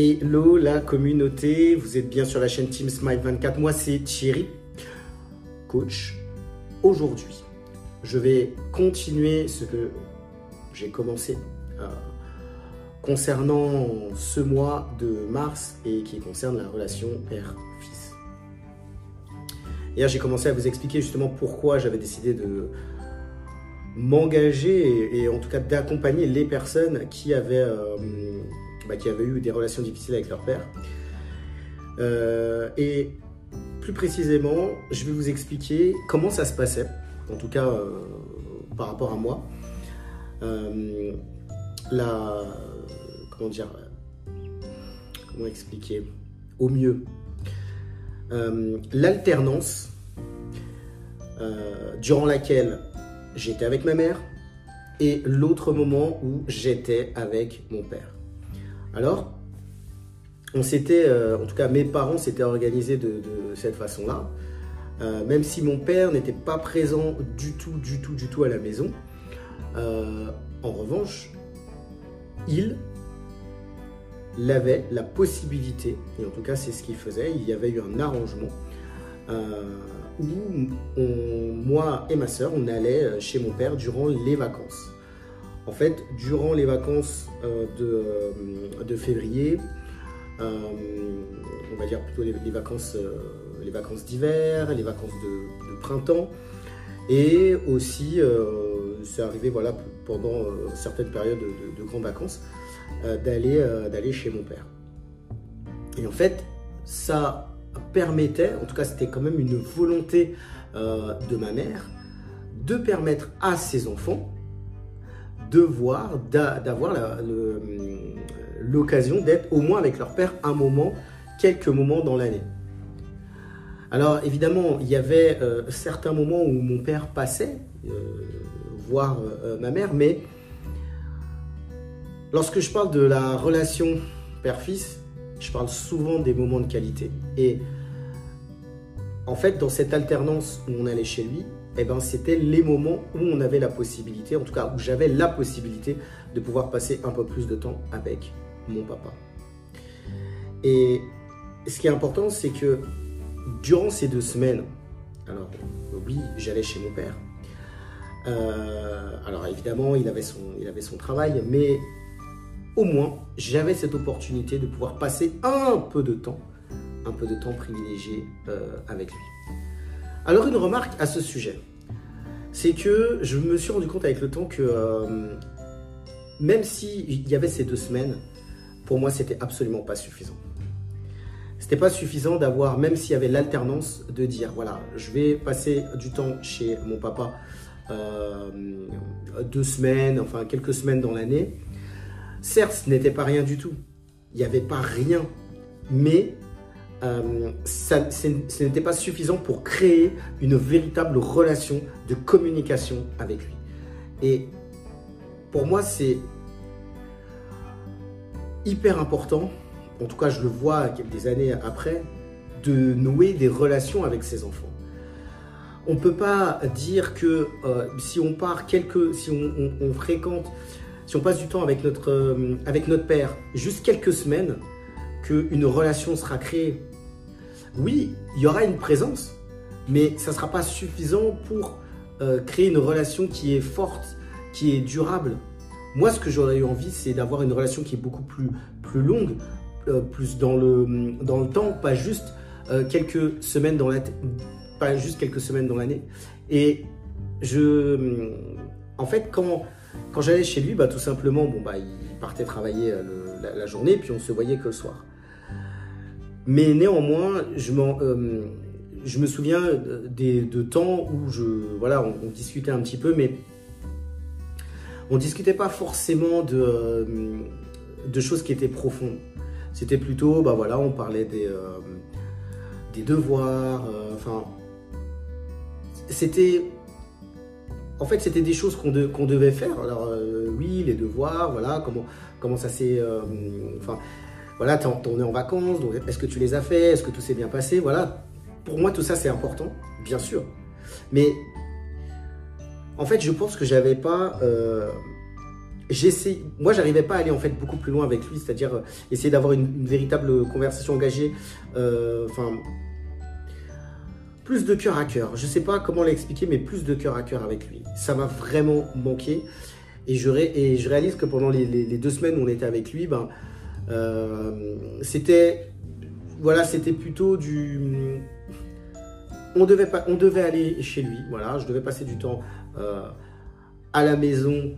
Hello la communauté, vous êtes bien sur la chaîne Team Smile 24. Moi c'est Thierry, coach. Aujourd'hui, je vais continuer ce que j'ai commencé euh, concernant ce mois de mars et qui concerne la relation père-fils. Hier, j'ai commencé à vous expliquer justement pourquoi j'avais décidé de m'engager et, en tout cas d'accompagner les personnes qui avaient, euh, bah, qui avaient eu des relations difficiles avec leur père. Euh, et plus précisément, je vais vous expliquer comment ça se passait, en tout cas euh, par rapport à moi. la, comment dire, comment expliquer au mieux l'alternance durant laquelle j'étais avec ma mère et l'autre moment où j'étais avec mon père. Alors, on s'était, euh, en tout cas mes parents s'étaient organisés de, cette façon-là. Euh, même si mon père n'était pas présent du tout, du tout, du tout à la maison. Euh, en revanche, il avait la possibilité, et en tout cas c'est ce qu'il faisait, il y avait eu un arrangement où moi et ma soeur, on allait chez mon père durant les vacances. En fait, durant les vacances euh, de, de, février, euh, on va dire plutôt les, vacances, vacances d'hiver, les vacances de, printemps, et aussi, c'est arrivé voilà, pendant certaines périodes de, de grandes vacances, d'aller d'aller chez mon père. Et en fait, ça permettait, en tout cas c'était quand même une volonté euh, de ma mère, de permettre à ses enfants de voir, d'avoir l'occasion d'être au moins avec leur père un moment, quelques moments dans l'année. Alors évidemment, il y avait euh, certains moments où mon père passait euh, voir ma mère, mais lorsque je parle de la relation père-fils, je parle souvent des moments de qualité. Et en fait, dans cette alternance où on allait chez lui, eh ben, c'était les moments où on avait la possibilité, en tout cas où j'avais la possibilité de pouvoir passer un peu plus de temps avec mon papa. Et ce qui est important, c'est que durant ces deux semaines, alors oui, j'allais chez mon père. Euh, alors évidemment, il avait, son, il avait son travail, mais au moins, j'avais cette opportunité de pouvoir passer un peu de temps, un peu de temps privilégié euh, avec lui. Alors une remarque à ce sujet, c'est que je me suis rendu compte avec le temps que euh, même s'il y avait ces deux semaines, pour moi, c'était absolument pas suffisant. C'était pas suffisant d'avoir, même s'il y avait l'alternance, de dire voilà, je vais passer du temps chez mon papa euh, deux semaines, enfin quelques semaines dans l'année. Certes, ce n'était pas rien du tout. Il n'y avait pas rien. Mais euh, ce n'était pas suffisant pour créer une véritable relation de communication avec lui. Et pour moi, c'est hyper important, en tout cas je le vois des années après, de nouer des relations avec ses enfants. On ne peut pas dire que euh, si on part quelques, si on fréquente si on passe du temps avec notre, euh, avec notre père, juste quelques semaines, qu'une relation sera créée. Oui, il y aura une présence, mais ça ne sera pas suffisant pour euh, créer une relation qui est forte, qui est durable. Moi, ce que j'aurais eu envie, c'est d'avoir une relation qui est beaucoup plus, plus longue, euh, plus dans le, dans le temps, pas juste quelques semaines dans la pas juste quelques semaines dans l'année. Et je, en fait, quand quand j'allais chez lui, bah, tout simplement, bon, bah, il partait travailler euh, la, journée, puis on se voyait que le soir. Mais néanmoins, je, euh, me souviens de temps où je, voilà, on, discutait un petit peu, mais on discutait pas forcément de, euh, de choses qui étaient profondes. C'était plutôt, bah voilà, on parlait des, des devoirs, enfin, c'était en fait, c'était des choses qu'on devait faire. Alors, euh, oui, les devoirs, voilà, comment, comment ça s'est. Euh, enfin, voilà, on est en vacances, donc est-ce que tu les as fait? Est-ce que tout s'est bien passé? Voilà. Pour moi, tout ça, c'est important, bien sûr. Mais, en fait, je pense que j'avais pas. Euh, j'essaie, moi j'arrivais pas à aller en fait beaucoup plus loin avec lui, c'est-à-dire euh, essayer d'avoir une, véritable conversation engagée, euh, enfin plus de cœur à cœur. Je sais pas comment l'expliquer, mais plus de cœur à cœur avec lui. Ça m'a vraiment manqué et je, réalise que pendant les, deux semaines où on était avec lui, ben c'était voilà, c'était plutôt du on devait aller chez lui, voilà, je devais passer du temps à la maison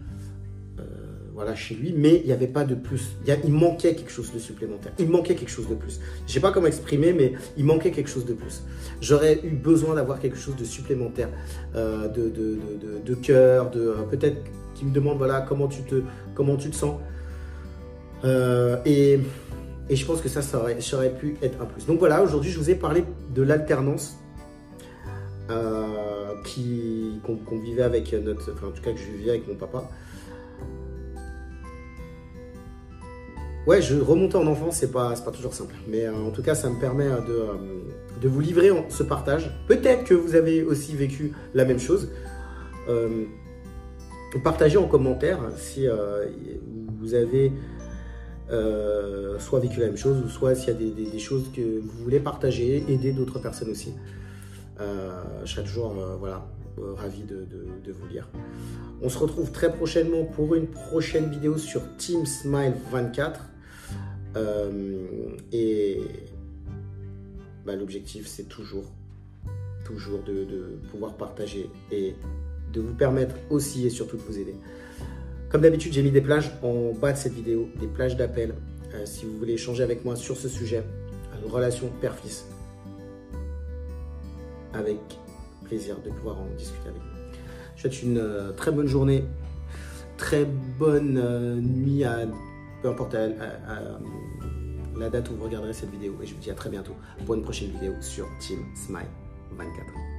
voilà, chez lui, mais il n'y avait pas de plus. Il, manquait quelque chose de supplémentaire. Il manquait quelque chose de plus. Je sais pas comment exprimer, mais il manquait quelque chose de plus. J'aurais eu besoin d'avoir quelque chose de supplémentaire, euh, de, de, de, cœur, de euh, peut-être qui me demande voilà comment tu te sens. Euh, et, je pense que ça, ça aurait, pu être un plus. Donc voilà, aujourd'hui, je vous ai parlé de l'alternance. qu'on vivait avec notre, enfin en tout cas que je vivais avec mon papa. Ouais, je remonter en enfance, c'est pas, pas toujours simple. Mais euh, en tout cas, ça me permet euh, euh, de vous livrer ce partage. Peut-être que vous avez aussi vécu la même chose. partagez en commentaire si vous avez soit vécu la même chose ou soit s'il y a des, choses que vous voulez partager, aider d'autres personnes aussi. je serai toujours voilà, ravi de, vous lire. On se retrouve très prochainement pour une prochaine vidéo sur Team Smile 24. Euh, et bah, l'objectif, c'est toujours, toujours de, pouvoir partager et de vous permettre aussi et surtout de vous aider. Comme d'habitude, j'ai mis des plages en bas de cette vidéo, des plages d'appel. Euh, si vous voulez échanger avec moi sur ce sujet, une relation père-fils, avec plaisir de pouvoir en discuter avec vous. Je vous souhaite une euh, très bonne journée, très bonne nuit à peu importe la, date où vous regarderez cette vidéo. Et je vous dis à très bientôt pour une prochaine vidéo sur Team Smile 24.